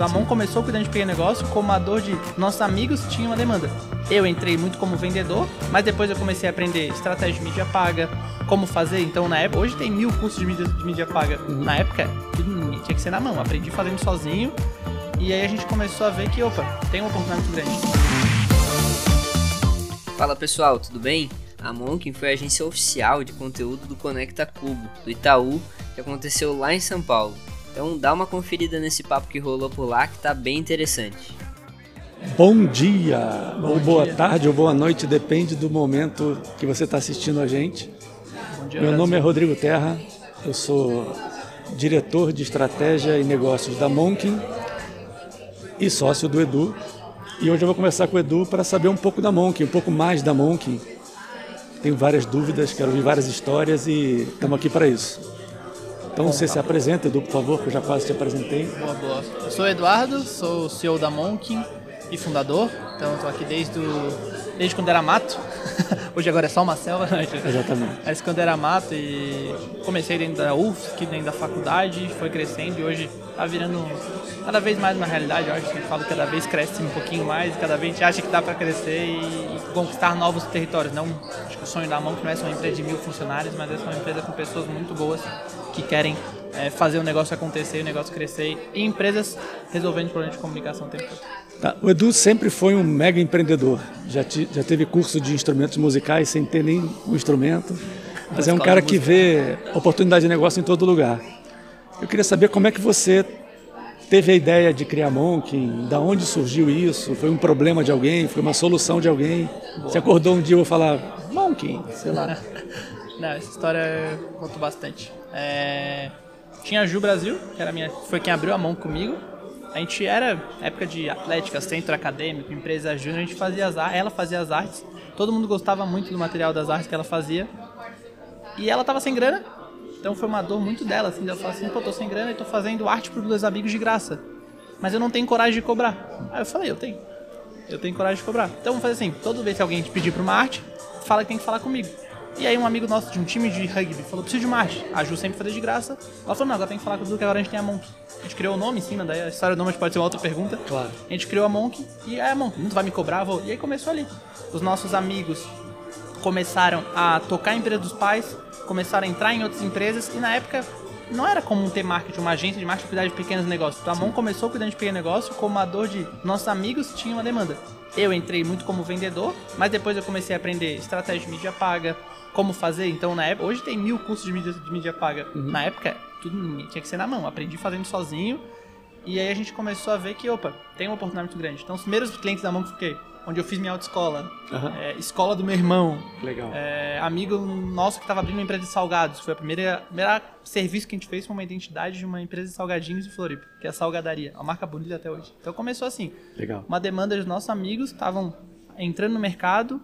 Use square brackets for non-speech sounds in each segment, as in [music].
A mão começou cuidando de pequeno negócio como a dor de nossos amigos tinham uma demanda. Eu entrei muito como vendedor, mas depois eu comecei a aprender estratégia de mídia paga, como fazer. Então na época, hoje tem mil cursos de mídia, de mídia paga. Na época, tinha que ser na mão. Aprendi fazendo sozinho. E aí a gente começou a ver que, opa, tem uma oportunidade muito grande. Fala pessoal, tudo bem? A Monkin foi a agência oficial de conteúdo do Conecta Cubo, do Itaú, que aconteceu lá em São Paulo. Então dá uma conferida nesse papo que rolou por lá que tá bem interessante. Bom dia, Bom ou boa dia. tarde, ou boa noite, depende do momento que você está assistindo a gente. Dia, Meu nome é Rodrigo Terra, eu sou diretor de estratégia e negócios da Monkin e sócio do Edu. E hoje eu vou conversar com o Edu para saber um pouco da Monkin, um pouco mais da Monkin, tenho várias dúvidas, quero ouvir várias histórias e estamos aqui para isso. Então você tá se apresenta, Edu, por favor, que eu já quase te apresentei. Boa, boa. Eu sou o Eduardo, sou CEO da Monkin e fundador. Então estou aqui desde, o, desde quando era mato. [laughs] Hoje agora é só uma selva. [laughs] Exatamente. Mas quando era mato e comecei dentro da UFSC, dentro da faculdade, foi crescendo e hoje está virando cada vez mais uma realidade. Eu acho que falo cada vez cresce um pouquinho mais, cada vez a gente acha que dá para crescer e, e, conquistar novos territórios. Não, acho que o sonho da mão que não é só uma empresa de mil funcionários, mas é só uma empresa com pessoas muito boas que querem é, fazer o negócio acontecer, o negócio crescer e empresas resolvendo problemas de comunicação o tempo todo. Tá. O Edu sempre foi um mega empreendedor. Já, te, já teve curso de instrumentos musicais sem ter nem um instrumento. Mas é um cara que vê oportunidade de negócio em todo lugar. Eu queria saber como é que você teve a ideia de criar Monkin, da onde surgiu isso? Foi um problema de alguém? Foi uma solução de alguém? Boa. Você acordou um dia e vou falar Monkin, sei lá. [laughs] Não, essa história eu conto bastante. É... Tinha a Ju Brasil, que era minha, foi quem abriu a mão comigo. A gente era época de atlética, centro acadêmico, empresa júnior, a gente fazia as artes, ela fazia as artes. Todo mundo gostava muito do material das artes que ela fazia. E ela tava sem grana, então foi uma dor muito dela, assim, ela falou assim, pô, tô sem grana e tô fazendo arte para meus amigos de graça. Mas eu não tenho coragem de cobrar. Aí eu falei, eu tenho. Eu tenho coragem de cobrar. Então vamos fazer assim, toda vez que alguém te pedir para uma arte, fala que tem que falar comigo. E aí um amigo nosso de um time de rugby falou, preciso de uma arte. A Ju sempre fazia de graça. Ela falou, não, agora tem que falar com o Edu, que agora a gente tem a Monk. A gente criou o nome em cima, daí a história do nome pode ser uma outra pergunta. Claro. A gente criou a Monk e aí a Monk, não vai me cobrar, vou. E aí começou ali. Os nossos amigos começaram a tocar em empresa dos pais, começaram a entrar em outras empresas e na época não era comum ter marketing, uma agência de marketing cuidar de pequenos negócios. Então a Mão começou cuidando de pequeno negócio como a dor de nossos amigos tinham uma demanda. Eu entrei muito como vendedor, mas depois eu comecei a aprender estratégia de mídia paga, como fazer. Então na época, hoje tem mil cursos de mídia, de mídia paga. Uhum. Na época, tudo tinha que ser na mão. Aprendi fazendo sozinho. E aí a gente começou a ver que, opa, tem uma oportunidade muito grande. Então os primeiros clientes da mão que fiquei, onde eu fiz minha autoescola. Uhum. É, escola do meu irmão. Legal. É, amigo nosso que estava abrindo uma empresa de salgados. Foi primeira, primeira serviço que a gente fez com uma identidade de uma empresa de salgadinhos de Floripa, que é a Salgadaria. A marca bonita até hoje. Então começou assim. Legal. Uma demanda dos nossos amigos estavam entrando no mercado.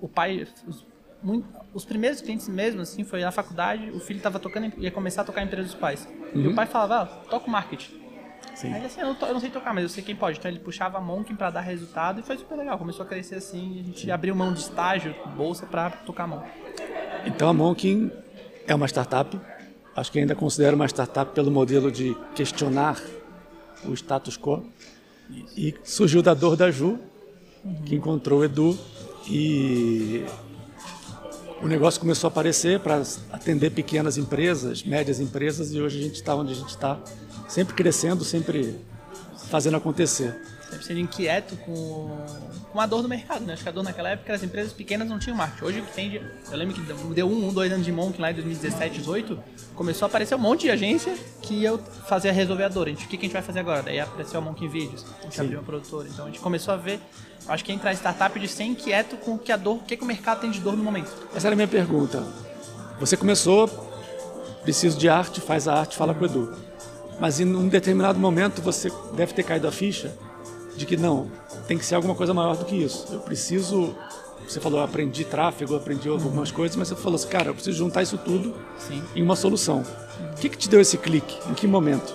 O pai, os, muito, os primeiros clientes mesmo, assim, foi na faculdade, o filho estava tocando, ia começar a tocar em empresa dos pais. Uhum. E o pai falava, ah, toca o marketing. Sim. Aí ele assim, eu não, to, eu não, sei tocar, mas eu sei quem pode. Então ele puxava a Monkin para dar resultado e foi super legal. Começou a crescer assim, a gente abriu mão de estágio, bolsa para tocar a mão. Então a Monkin é uma startup. Acho que ainda considero uma startup pelo modelo de questionar o status quo. Isso. E surgiu da dor da Ju, uhum. que encontrou o Edu e o negócio começou a aparecer para atender pequenas empresas, médias empresas e hoje a gente está onde a gente está sempre crescendo, sempre fazendo acontecer. Sempre sendo inquieto com, com a dor do mercado, né? Acho que a dor naquela época as empresas pequenas não tinham marketing. Hoje que tem, eu lembro que deu um, um dois anos de Monk lá em 2017, 2018, começou a aparecer um monte de agência que eu fazia resolver a dor. A gente, o que, que a gente vai fazer agora? Daí apareceu a Monk Vídeos, a gente Sim. abriu uma produtora. Então a gente começou a ver, acho que entrar em startup de ser inquieto com que a dor, o que, que o mercado tem de dor no momento. Essa era a minha pergunta. Você começou, preciso de arte, faz a arte, fala com o Edu. Mas em um determinado momento você deve ter caído a ficha de que não, tem que ser alguma coisa maior do que isso. Eu preciso. Você falou, aprendi tráfego, aprendi algumas uhum. coisas, mas você falou assim, cara, eu preciso juntar isso tudo Sim. em uma solução. Uhum. O que, que te deu esse clique? Em que momento?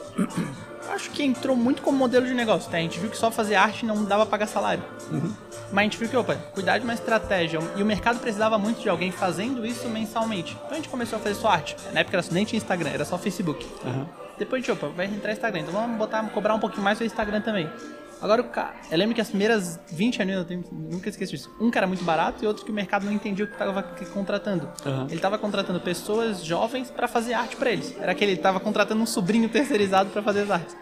Acho que entrou muito como modelo de negócio. Tá? A gente viu que só fazer arte não dava pagar salário. Uhum. Mas a gente viu que, opa, cuidar de uma estratégia. E o mercado precisava muito de alguém fazendo isso mensalmente. Então a gente começou a fazer só arte. Na época nem tinha Instagram, era só Facebook. Depois a gente, opa, vai entrar Instagram, então vamos botar, cobrar um pouquinho mais do Instagram também. Agora, o cara, eu lembro que as primeiras 20 anos, eu tenho, nunca esqueço disso. Um cara muito barato e outro que o mercado não entendia o que estava contratando. Uhum. Ele estava contratando pessoas jovens para fazer arte para eles. Era aquele, ele estava contratando um sobrinho terceirizado para fazer as artes.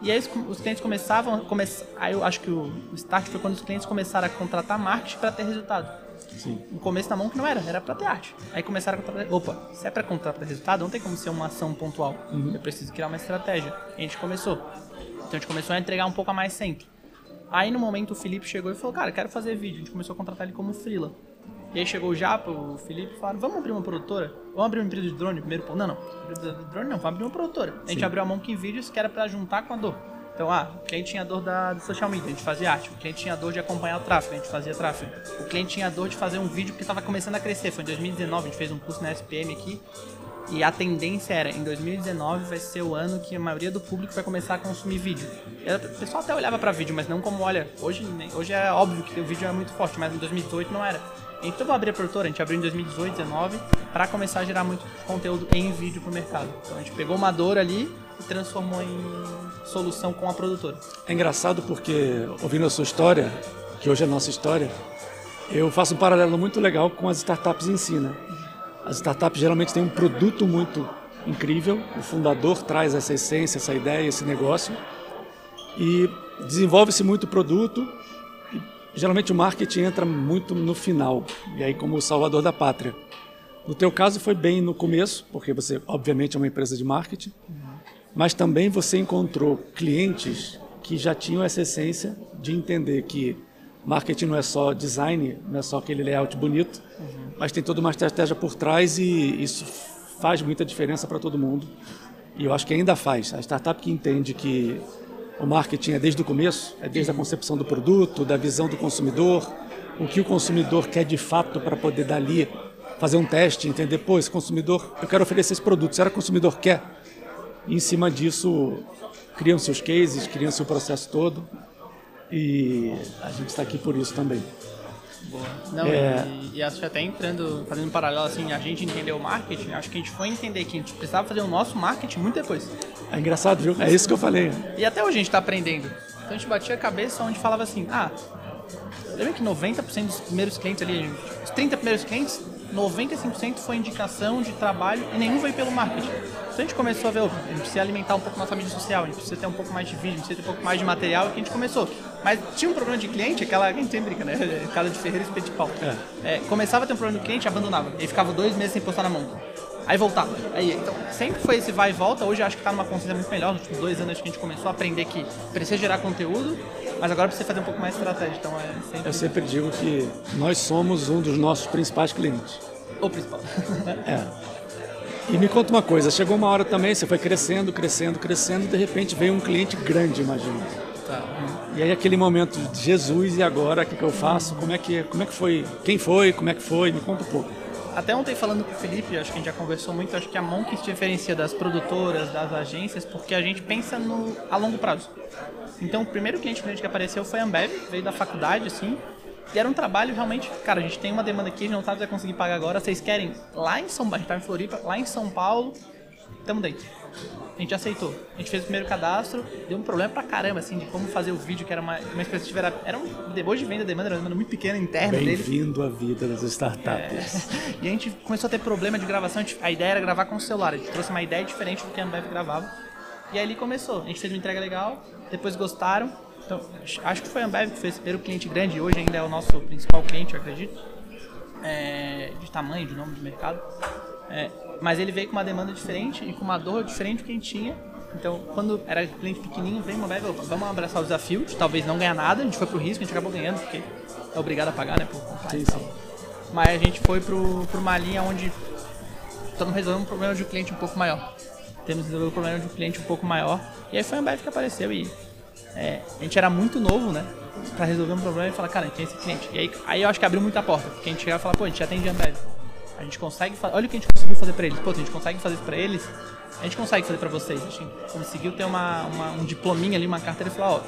E aí os clientes começavam, come... aí eu acho que o start foi quando os clientes começaram a contratar marketing para ter resultado. Sim. No começo na mão que não era, era para ter arte. Aí começaram a contratar, opa, se é para contratar resultado, não tem como ser uma ação pontual. Uhum. Eu preciso criar uma estratégia. E a gente começou. Então a gente começou a entregar um pouco a mais sempre. Aí no momento o Felipe chegou e falou, cara, quero fazer vídeo. A gente começou a contratar ele como freela. E aí chegou o Japa, o Felipe, e falaram, vamos abrir uma produtora? Vamos abrir uma empresa de drone primeiro? Não, não. Empresa de drone não, vamos abrir uma produtora. A gente Sim. abriu a Monkey Videos, que era para juntar com a dor. Então, ah, o cliente tinha dor da, do social media, a gente fazia arte. O cliente tinha dor de acompanhar o tráfego, a gente fazia tráfego. O cliente tinha dor de fazer um vídeo porque estava começando a crescer. Foi em 2019, a gente fez um curso na SPM aqui. E a tendência era, em 2019 vai ser o ano que a maioria do público vai começar a consumir vídeo. O pessoal até olhava para vídeo, mas não como olha. Hoje, hoje é óbvio que o vídeo é muito forte, mas em 2018 não era. Então vou abrir a produtora, a gente abriu em 2018, 2019, para começar a gerar muito conteúdo em vídeo pro mercado. Então a gente pegou uma dor ali e transformou em solução com a produtora. É engraçado porque, ouvindo a sua história, que hoje é a nossa história, eu faço um paralelo muito legal com as startups em si, né? As startups geralmente têm um produto muito incrível, o fundador traz essa essência, essa ideia, esse negócio, e desenvolve-se muito produto, e geralmente o marketing entra muito no final, e aí como o salvador da pátria. No teu caso foi bem no começo, porque você obviamente é uma empresa de marketing, mas também você encontrou clientes que já tinham essa essência de entender que marketing não é só design, não é só aquele layout bonito, uhum. Mas tem toda uma estratégia por trás e isso faz muita diferença para todo mundo. E eu acho que ainda faz. A startup que entende que o marketing é desde o começo, é desde a concepção do produto, da visão do consumidor, o que o consumidor quer de fato para poder dali fazer um teste, entender, pô, esse consumidor, eu quero oferecer esse produto, será que o consumidor quer? E em cima disso, criam seus cases, criam seu processo todo. E a gente está aqui por isso também. Boa. Não, é... e, e acho que até entrando, fazendo um paralelo assim, a gente entendeu o marketing, acho que a gente foi entender que a gente precisava fazer o nosso marketing muito depois. É engraçado, viu? É isso que eu falei. E até hoje a gente está aprendendo. Então a gente batia a cabeça onde falava assim, ah, lembra que 90% dos primeiros clientes ali, os 30 primeiros clientes, 95% foi indicação de trabalho e nenhum veio pelo marketing. Então a gente começou a ver, a gente precisa alimentar um pouco nossa mídia social, a gente precisa ter um pouco mais de vídeo, precisa ter um pouco mais de material, e que a gente começou. Mas tinha um problema de cliente, aquela, a gente sempre brinca, né? [laughs] Casa de Ferreira e de pau. É. É, começava a ter um problema de cliente, abandonava. E ficava dois meses sem postar na mão. Aí voltava. Aí, então, sempre foi esse vai e volta. Hoje acho que está numa consciência muito melhor. Nos últimos dois anos que a gente começou a aprender que precisa gerar conteúdo, mas agora precisa fazer um pouco mais de estratégia. Então, é sempre... Eu sempre digo que nós somos um dos nossos principais clientes. O principal. [laughs] é. E me conta uma coisa, chegou uma hora também, você foi crescendo, crescendo, crescendo, e de repente veio um cliente grande, imagina. Tá. E aí aquele momento de Jesus e agora o que, que eu faço? Como é que como é que foi? Quem foi? Como é que foi? Me conta um pouco. Até ontem falando com o Felipe, acho que a gente já conversou muito, acho que a Monk se diferencia das produtoras, das agências, porque a gente pensa no a longo prazo. Então o primeiro cliente que apareceu foi a Ambev, veio da faculdade, assim, e era um trabalho realmente, cara, a gente tem uma demanda aqui, a gente não sabe se vai conseguir pagar agora. Vocês querem lá em São Paulo, a gente tá em Floripa, lá em São Paulo, tamo dentro. A gente aceitou. A gente fez o primeiro cadastro, deu um problema pra caramba, assim, de como fazer o vídeo, que era uma, uma expectativa. Era, era um depois de venda, demanda, era uma demanda muito pequena interna Bem dele. Bem-vindo à vida das startups. É, [laughs] e a gente começou a ter problema de gravação. A, gente, a, ideia era gravar com o celular. A gente trouxe uma ideia diferente do que a Ambev gravava. E aí ele começou. A gente fez uma entrega legal, depois gostaram então, acho que foi a Ambev que foi esse primeiro cliente grande, hoje ainda é o nosso principal cliente, eu acredito, é, de tamanho, de nome de mercado. É, mas ele veio com uma demanda diferente e com uma dor diferente do que a gente tinha. Então, quando era cliente pequenininho, veio uma vamos abraçar o desafio, de talvez não ganhar nada, a gente foi pro risco, a gente acabou ganhando, porque é obrigado a pagar, né, por sim, sim. Mas a gente foi pro, pro uma linha onde estamos resolvendo um problema de um cliente um pouco maior. Temos resolver o problema de um cliente um pouco maior. E aí foi a Ambev que apareceu e é, a gente era muito novo, né? Pra resolver um problema e falar, cara, a gente tem esse cliente. E aí, aí eu acho que abriu muita porta, porque a gente chegava e falava, pô, a gente já tem Ambev. A gente consegue fazer. Olha o que a gente conseguiu fazer pra eles. Pô, a gente consegue fazer isso eles. A gente consegue fazer pra vocês. A gente conseguiu ter uma, uma um diplominha ali, uma carteira e falar, ó,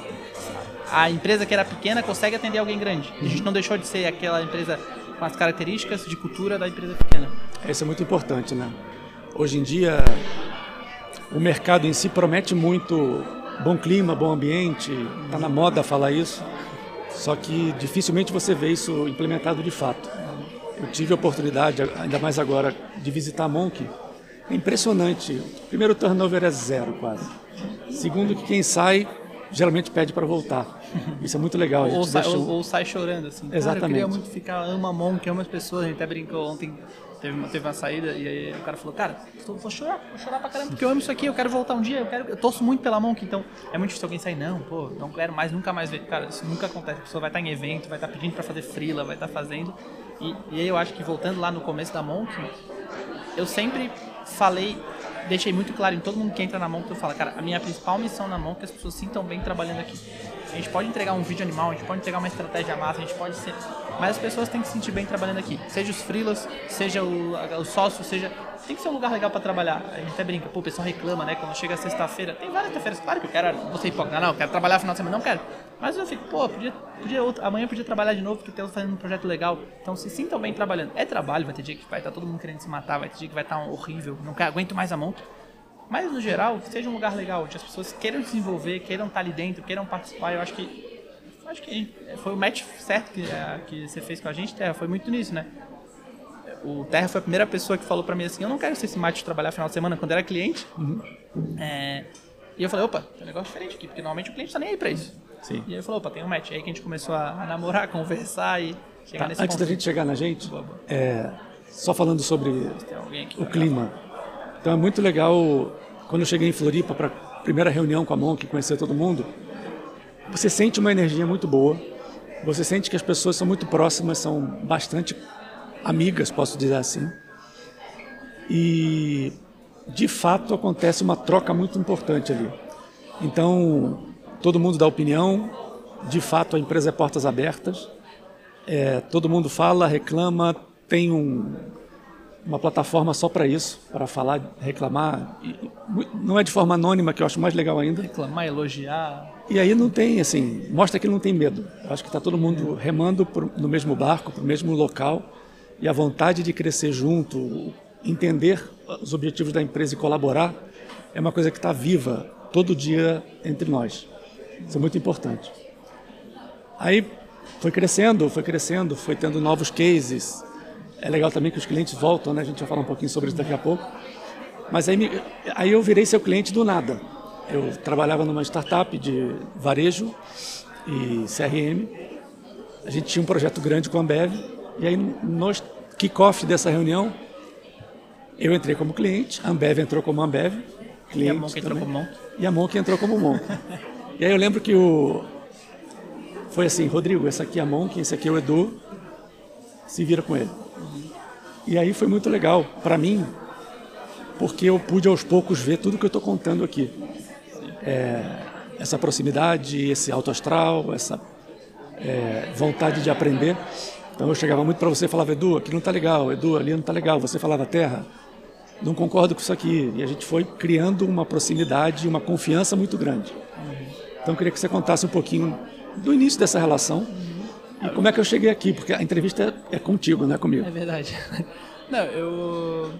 a empresa que era pequena consegue atender alguém grande. A gente não deixou de ser aquela empresa com as características de cultura da empresa pequena. Isso é muito importante, né? Hoje em dia, o mercado em si promete muito bom clima, bom ambiente, está na moda falar isso, só que dificilmente você vê isso implementado de fato. Eu tive a oportunidade, ainda mais agora, de visitar a Monk. É impressionante. Primeiro, o turnover é zero quase. Segundo, que quem sai geralmente pede para voltar. Isso é muito legal. Ou, sai, ou, ou, sai chorando, assim. Exatamente. Cara, eu queria muito ficar, ama Monk, ama as pessoas. A gente até brincou ontem teve uma, teve uma saída e aí o cara falou, cara, vou chorar, vou chorar pra caramba, porque eu amo isso aqui, eu quero voltar um dia, eu quero, eu torço muito pela Monk, então é muito difícil alguém sair, não, pô, não quero mais, nunca mais ver. Cara, isso nunca acontece, a pessoa vai estar em evento, vai estar pedindo para fazer frila, vai estar fazendo. E, e eu acho que voltando lá no começo da Monk, eu sempre falei, deixei muito claro em todo mundo que entra na Monk, eu falo, cara, a minha principal missão na Monk é que as pessoas se sintam bem trabalhando aqui. A gente pode entregar um vídeo animal, a gente pode entregar uma estratégia massa, a gente pode ser. Mas as pessoas têm que se sentir bem trabalhando aqui. Seja os freelas, seja o, o sócio, seja. Tem que ser um lugar legal para trabalhar. A gente até brinca, pô, o pessoal reclama, né? Quando chega sexta-feira. Tem várias sexta-feiras, claro que eu quero. Você hipócrita, não, eu quero trabalhar final de semana, não quero. Mas eu fico, pô, podia, podia outro, amanhã podia trabalhar de novo, porque tem fazendo um projeto legal. Então se sintam bem trabalhando. É trabalho, vai ter dia que vai estar todo mundo querendo se matar, vai ter dia que vai estar horrível, não aguento mais a mão. Mas no geral, que seja um lugar legal, onde as pessoas queiram desenvolver, queiram estar ali dentro, queiram participar, eu acho que acho que foi o match certo que, é, que você fez com a gente, Terra. Foi muito nisso, né? O Terra foi a primeira pessoa que falou pra mim assim: Eu não quero ser esse match de trabalhar final de semana quando era cliente. Uhum. É, e eu falei: opa, tem um negócio diferente aqui, porque normalmente o cliente tá nem aí pra isso. Sim. E ele falou: opa, tem um match. Aí que a gente começou a, a namorar, a [laughs] conversar e chegar tá, nesse Antes ponto. da gente chegar na gente, boa, boa. É, só falando sobre o clima. Então é muito legal quando eu cheguei em Floripa para primeira reunião com a Monk, conhecer todo mundo você sente uma energia muito boa, você sente que as pessoas são muito próximas, são bastante amigas, posso dizer assim. E de fato acontece uma troca muito importante ali. Então, todo mundo dá opinião, de fato a empresa é portas abertas, é, todo mundo fala, reclama, tem um, uma plataforma só para isso, para falar, reclamar. Não é de forma anônima, que eu acho mais legal ainda. Reclamar, elogiar. E aí não tem, assim, mostra que não tem medo. Eu acho que está todo mundo remando por, no mesmo barco, para o mesmo local. E a vontade de crescer junto, entender os objetivos da empresa e colaborar, é uma coisa que está viva todo dia entre nós. Isso é muito importante. Aí foi crescendo, foi crescendo, foi tendo novos cases, é legal também que os clientes voltam, né? A gente vai falar um pouquinho sobre isso daqui a pouco. Mas aí, me, aí eu virei seu cliente do nada. Eu trabalhava numa startup de varejo e CRM. A gente tinha um projeto grande com a Ambev. E aí, no kickoff dessa reunião, eu entrei como cliente, a Ambev entrou como Ambev. Cliente e a Monk entrou como Monk. E a Monk entrou como Monk. [laughs] e aí eu lembro que o... Foi assim, Rodrigo, esse aqui é a Monk, esse aqui é o Edu, se vira com ele. E aí foi muito legal para mim, porque eu pude aos poucos ver tudo que eu estou contando aqui. É, essa proximidade, esse alto astral, essa é, vontade de aprender. Então eu chegava muito para você e falava, Edu, aqui não está legal, Edu, ali não está legal. Você falava, Terra, não concordo com isso aqui. E a gente foi criando uma proximidade, uma confiança muito grande. Então eu queria que você contasse um pouquinho do início dessa relação e como é que eu cheguei aqui? Porque a entrevista é contigo, não é comigo. É verdade. [laughs] Não, eu.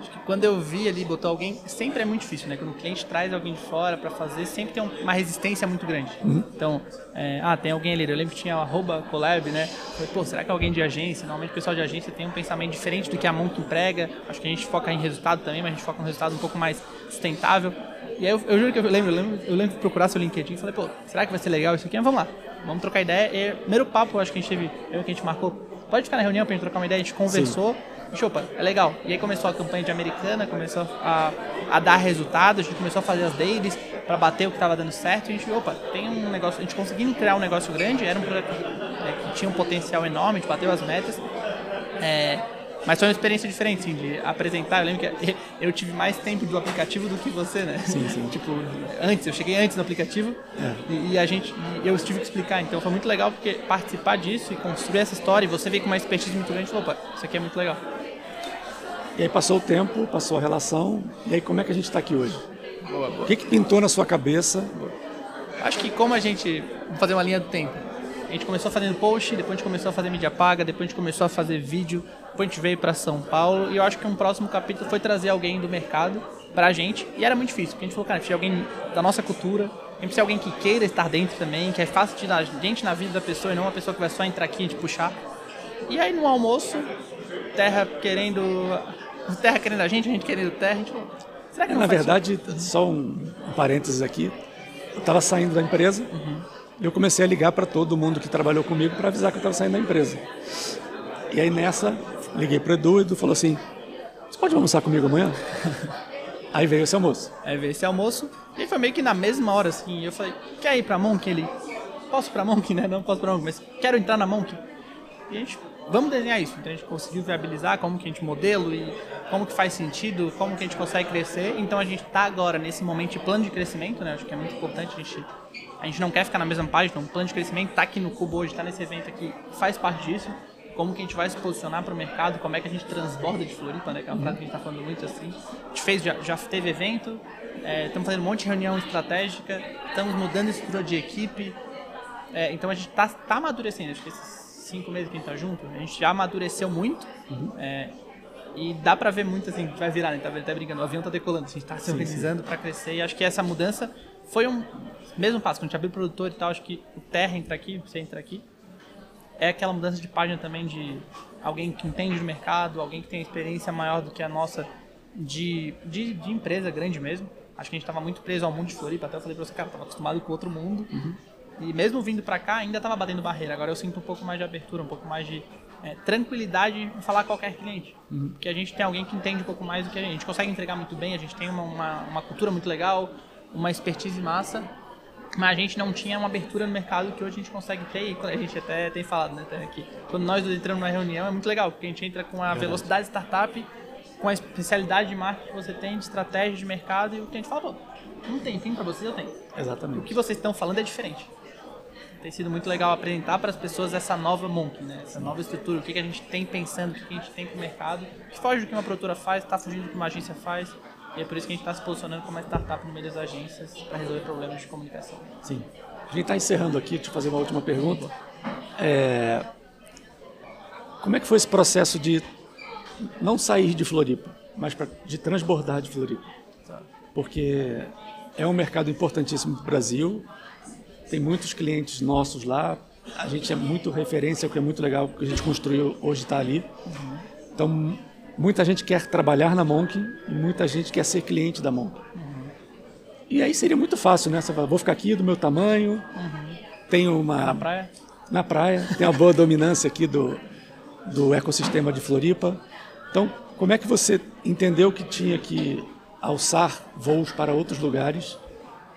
Acho que quando eu vi ali, botou alguém. Sempre é muito difícil, né? Quando o cliente traz alguém de fora para fazer, sempre tem uma resistência muito grande. Uhum. Então, é, ah, tem alguém ali. Eu lembro que tinha o arroba collab, né? Falei, pô, será que é alguém de agência? Normalmente o pessoal de agência tem um pensamento diferente do que a Monk emprega. Acho que a gente foca em resultado também, mas a gente foca no resultado um pouco mais sustentável. E aí eu, eu juro que eu lembro, eu lembro, eu lembro de procurar seu LinkedIn e falei, pô, será que vai ser legal isso aqui? Mas vamos lá, vamos trocar ideia. E primeiro papo, acho que a gente teve, eu que a gente marcou, pode ficar na reunião pra gente trocar uma ideia, a gente conversou. Sim. E, opa, é legal. E aí começou a campanha de americana, começou a, a dar resultados, a gente começou a fazer as dailies para bater o que estava dando certo. E a gente, opa, tem um negócio, a gente conseguiu criar um negócio grande, era um projeto é, que tinha um potencial enorme, a gente bateu as metas. É, mas foi uma experiência diferente, assim, de apresentar. Eu lembro que eu tive mais tempo do aplicativo do que você, né? Sim, sim. tipo, antes, eu cheguei antes no aplicativo é. e, e, a gente, e eu tive que explicar. Então foi muito legal porque participar disso e construir essa história e você veio com uma expertise muito grande e falou, opa, isso aqui é muito legal. E aí passou o tempo, passou a relação, e aí como é que a gente está aqui hoje? Boa, boa. O que, que pintou na sua cabeça? Acho que como a gente. Vamos fazer uma linha do tempo gente começou fazendo post, depois a gente começou a fazer mídia paga, depois a gente começou a fazer vídeo, depois a gente veio para São Paulo e eu acho que um próximo capítulo foi trazer alguém do mercado pra gente e era muito difícil, porque a gente falou, cara, precisa de alguém da nossa cultura, a gente precisa de alguém que queira estar dentro também, que é fácil de dar gente na vida da pessoa e não uma pessoa que vai só entrar aqui e te puxar. E aí no almoço, Terra querendo. [laughs] Terra querendo a gente, a gente querendo Terra, a gente falou, será que não Na verdade, só um, um parênteses aqui. Eu estava saindo da empresa e eu comecei a ligar para todo mundo que trabalhou comigo para avisar que eu estava saindo da empresa. E aí nessa, liguei para o Edu e Edu falou assim: Você pode almoçar comigo amanhã? [laughs] aí veio esse almoço. Aí veio esse almoço, e foi meio que na mesma hora, assim, eu falei, quer ir pra Monk? Ele, posso ir pra Monk, [laughs] né? Não posso pra Monk, mas quero entrar na Monk. E a gente, vamos desenhar isso. Então a gente conseguiu viabilizar como que a gente modelo e como que faz sentido, como que a gente consegue crescer. Então a gente tá agora nesse momento de plano de crescimento, né? Acho que é muito importante a gente... A gente não quer ficar na mesma página, um plano de crescimento tá aqui no Cubo hoje, tá nesse evento aqui, faz parte disso como que a gente vai se posicionar para o mercado, como é que a gente transborda de Floripa, né? Que é uma frase que a gente está falando muito assim. A gente fez, já, já teve evento, é, estamos fazendo um monte de reunião estratégica, estamos mudando a estrutura de equipe. É, então a gente está tá amadurecendo. Acho que esses cinco meses que a gente está junto, a gente já amadureceu muito. Uhum. É, e dá pra ver muito assim, vai virar, né? Tá até brincando, o avião tá decolando, a gente tá se organizando para crescer e acho que essa mudança foi um mesmo passo, quando a gente abriu o produtor e tal, acho que o Terra entra aqui, você entra aqui, é aquela mudança de página também de alguém que entende do mercado, alguém que tem experiência maior do que a nossa de, de, de empresa grande mesmo. Acho que a gente estava muito preso ao mundo de Floripa, até eu falei pra você, cara, tava acostumado com outro mundo. E mesmo vindo para cá, ainda estava batendo barreira. Agora eu sinto um pouco mais de abertura, um pouco mais de é, tranquilidade em falar com qualquer cliente. Porque a gente tem alguém que entende um pouco mais do que a gente. A gente consegue entregar muito bem, a gente tem uma, uma, uma cultura muito legal, uma expertise massa mas a gente não tinha uma abertura no mercado que hoje a gente consegue ter e a gente até tem falado, né, aqui. Quando nós entramos na reunião é muito legal, porque a gente entra com a velocidade de startup, com a especialidade de marketing que você tem, de estratégia de mercado e o que a gente fala, pô, não tem fim para vocês, eu tenho. Exatamente. O que vocês estão falando é diferente. Tem sido muito legal apresentar para as pessoas essa nova Monk, né? Essa nova estrutura, o que, que a gente tem pensando, o que, que a gente tem para o mercado, que foge do que uma produtora faz, está fugindo do que uma agência faz. E é por isso que a gente está se posicionando como uma startup no meio das agências para resolver problemas de comunicação. Sim. A gente está encerrando aqui, deixa eu fazer uma última pergunta. É, Como é que foi esse processo de não sair de Floripa, mas pra, de transbordar de Floripa? Porque é um mercado importantíssimo para o Brasil, tem muitos clientes nossos lá, a gente é muito referência, o que é muito legal, o que a gente construiu hoje está ali. Então, muita gente quer trabalhar na Monk e muita gente quer ser cliente da Monk. E aí seria muito fácil, né? Você fala, vou ficar aqui do meu tamanho, tenho uma... Na praia? Na praia, tem uma boa dominância aqui do, do ecossistema de Floripa. Então, como é que você entendeu que tinha que alçar voos para outros lugares,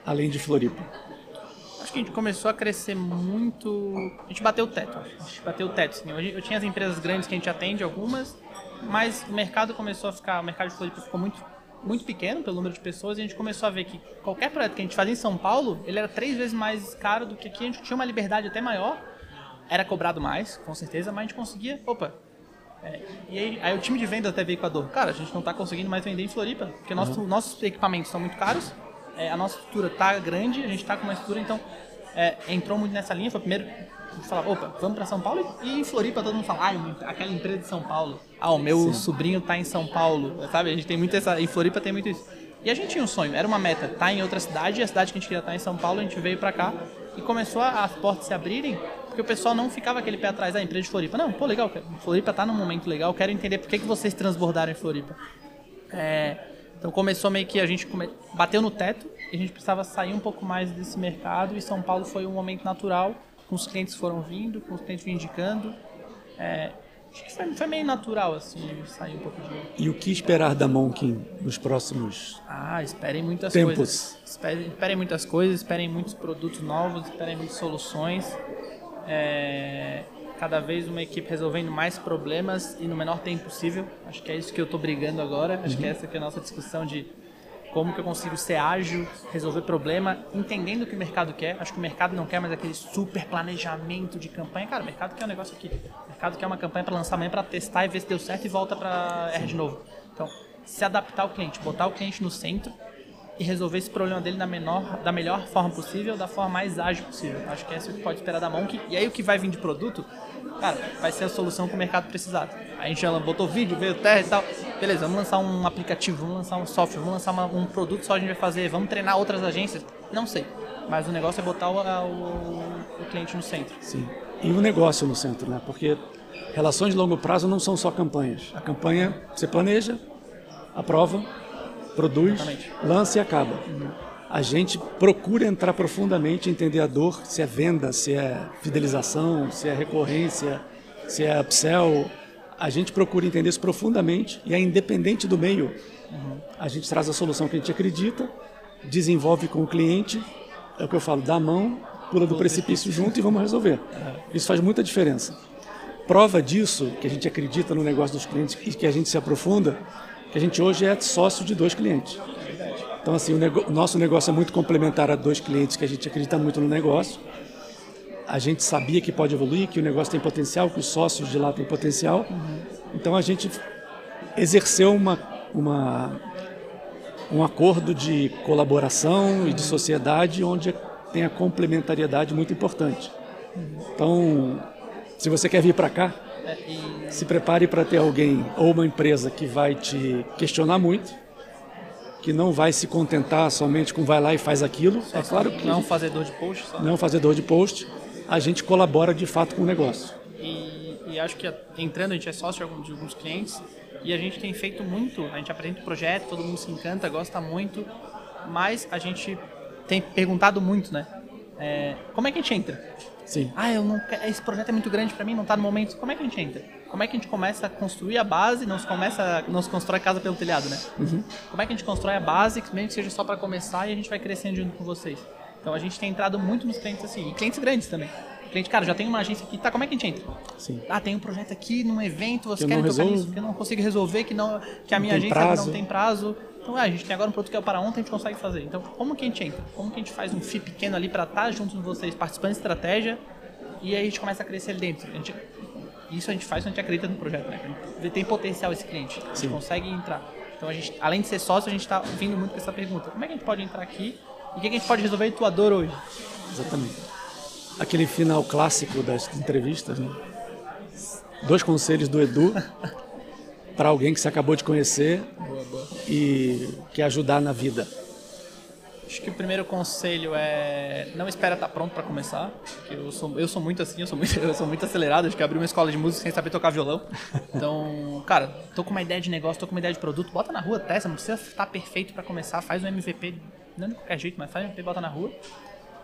além de Floripa? Acho que a gente começou a crescer muito. A gente bateu o teto. A gente bateu o teto. Assim. Eu tinha as empresas grandes que a gente atende, algumas, mas o mercado começou a ficar. O mercado de Floripa ficou muito, muito pequeno pelo número de pessoas e a gente começou a ver que qualquer projeto que a gente fazia em São Paulo, ele era três vezes mais caro do que aqui. A gente tinha uma liberdade até maior. Era cobrado mais, com certeza, mas a gente conseguia. Opa, é, e aí, aí o time de venda até veio com a dor. Cara, a gente não está conseguindo mais vender em Floripa, porque nosso, nossos equipamentos são muito caros, é, a nossa estrutura tá grande, a gente está com uma estrutura, então é, entrou muito nessa linha. Foi primeiro a gente falava, opa, vamos para São Paulo e em Floripa todo mundo fala, ah, aquela empresa de São Paulo. Ah, o meu sobrinho tá em São Paulo, sabe? A gente tem muito essa. Em Floripa tem muito isso. E a gente tinha um sonho, era uma meta, tá em outra cidade, e a cidade que a gente queria estar em São Paulo, a gente veio para cá e começou a, as portas se abrirem, porque o pessoal não ficava aquele pé atrás da empresa de Floripa. Não, pô, legal, Floripa tá num momento legal, quero entender por que, que vocês transbordaram em Floripa. É, então começou meio que a gente come... bateu no teto e a gente precisava sair um pouco mais desse mercado e São Paulo foi um momento natural, com os clientes foram vindo, com os clientes vinham indicando. É, acho que foi, foi meio natural assim, sair um pouco de E o que esperar da Monkin nos próximos ah, esperem muitas Tempos. coisas. Esperem, esperem muitas coisas, esperem muitos produtos novos, esperem muitas soluções. É, cada vez uma equipe resolvendo mais problemas e no menor tempo possível. Acho que é isso que eu estou brigando agora. Acho que essa que é a nossa discussão de como que eu consigo ser ágil, resolver problema, entendendo o que o mercado quer. Acho que o mercado não quer mais aquele super planejamento de campanha. Cara, o mercado quer um negócio aqui. O mercado quer uma campanha para lançar amanhã, para testar e ver se deu certo e volta para R de novo. Então, se adaptar ao cliente, botar o cliente no centro e resolver esse problema dele da, menor, da melhor forma possível, da forma mais ágil possível. Acho que é isso que pode esperar da Monk. E aí o que vai vir de produto, cara, vai ser a solução que o mercado precisar. A gente já botou vídeo, veio teste e tal. Beleza, vamos lançar um aplicativo, vamos lançar um software, vamos lançar uma, um produto só a gente vai fazer, vamos treinar outras agências. Não sei. Mas o negócio é botar o, o, o cliente no centro. Sim. E o negócio no centro, né? Porque relações de longo prazo não são só campanhas. A campanha você planeja, aprova, produz, Exatamente. lança e acaba. Uhum. A gente procura entrar profundamente, entender a dor, se é venda, se é fidelização, se é recorrência, se é upsell. A gente procura entender isso profundamente e é independente do meio. Uhum. A gente traz a solução que a gente acredita, desenvolve com o cliente, é o que eu falo, dá a mão, pula do precipício junto e vamos resolver. Isso faz muita diferença. Prova disso, que a gente acredita no negócio dos clientes e que a gente se aprofunda, que a gente hoje é sócio de dois clientes. Então, assim, o nego nosso negócio é muito complementar a dois clientes que a gente acredita muito no negócio. A gente sabia que pode evoluir, que o negócio tem potencial, que os sócios de lá têm potencial. Uhum. Então, a gente exerceu uma, uma, um acordo de colaboração e de sociedade onde tem a complementariedade muito importante. Então, se você quer vir para cá, se prepare para ter alguém ou uma empresa que vai te questionar muito, que não vai se contentar somente com vai lá e faz aquilo. É claro que não fazedor de post. Só. Não fazedor de post. A gente colabora de fato com o negócio. E, e acho que entrando a gente é sócio de alguns, de alguns clientes e a gente tem feito muito. A gente apresenta o projeto, todo mundo se encanta, gosta muito, mas a gente tem perguntado muito, né? É, como é que a gente entra? Sim. Ah, eu não, esse projeto é muito grande para mim, não está no momento. Como é que a gente entra? Como é que a gente começa a construir a base? Não se começa, não se constrói casa pelo telhado, né? Uhum. Como é que a gente constrói a base, mesmo que seja só para começar e a gente vai crescendo junto com vocês? Então a gente tem entrado muito nos clientes assim, e clientes grandes também. cliente, cara, já tem uma agência aqui, tá? Como é que a gente entra? Sim. Ah, tem um projeto aqui num evento, você quer tocar nisso, que eu não consigo resolver, que não, que a minha agência prazo. não tem prazo. Então, ah, a gente tem agora um produto que é para ontem, a gente consegue fazer. Então, como que a gente entra? Como que a gente faz um FII pequeno ali para estar tá junto com vocês, participando de estratégia e aí a gente começa a crescer ali dentro. A gente, isso a gente faz quando a gente acredita no projeto, né? Tem potencial esse cliente, a gente Sim. consegue entrar. Então a gente, além de ser sócio, a gente está vindo muito com essa pergunta: como é que a gente pode entrar aqui e o que a gente pode resolver em tua dor hoje? Exatamente. Aquele final clássico das entrevistas, né? Dois conselhos do Edu para alguém que você acabou de conhecer boa, boa. e quer ajudar na vida. Acho que o primeiro conselho é não espera estar tá pronto para começar. Eu sou, eu sou muito assim, eu sou muito, [laughs] eu sou muito acelerado. Acho que abri uma escola de música sem saber tocar violão. Então, cara, tô com uma ideia de negócio, tô com uma ideia de produto, bota na rua, testa, não precisa estar perfeito para começar, faz um MVP, não de qualquer jeito, mas faz um MVP, bota na rua.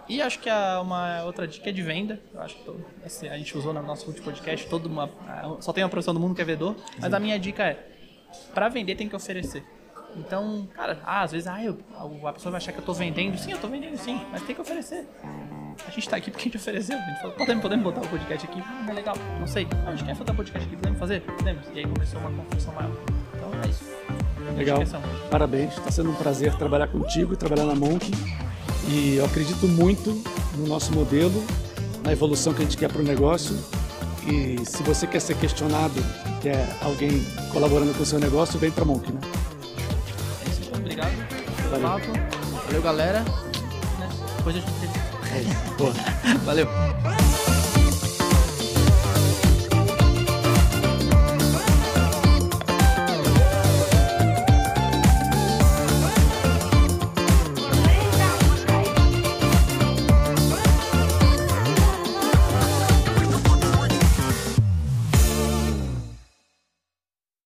E acho que a, uma outra dica é de venda. Eu acho que assim, a gente usou no nosso último podcast, todo uma, só tem uma profissão do mundo que é vendedor, mas a minha dica é, para vender tem que oferecer. Então, cara, ah, às vezes ah, eu, a pessoa vai achar que eu tô vendendo. Sim, eu tô vendendo sim, mas tem que oferecer. A gente tá aqui porque a gente ofereceu. A gente falou, podemos, podemos botar o podcast aqui? Ah, é legal, não sei. Ah, a gente quer botar o podcast aqui, podemos fazer? Podemos. E aí começou uma construção maior. Então é isso. Legal. Parabéns. Está sendo um prazer trabalhar contigo e trabalhar na Monk. E eu acredito muito no nosso modelo, na evolução que a gente quer para o negócio. E se você quer ser questionado, quer alguém colaborando com o seu negócio, vem para a Monk, né? Valeu. papo. Valeu, galera. Depois a gente. É, [laughs] Valeu.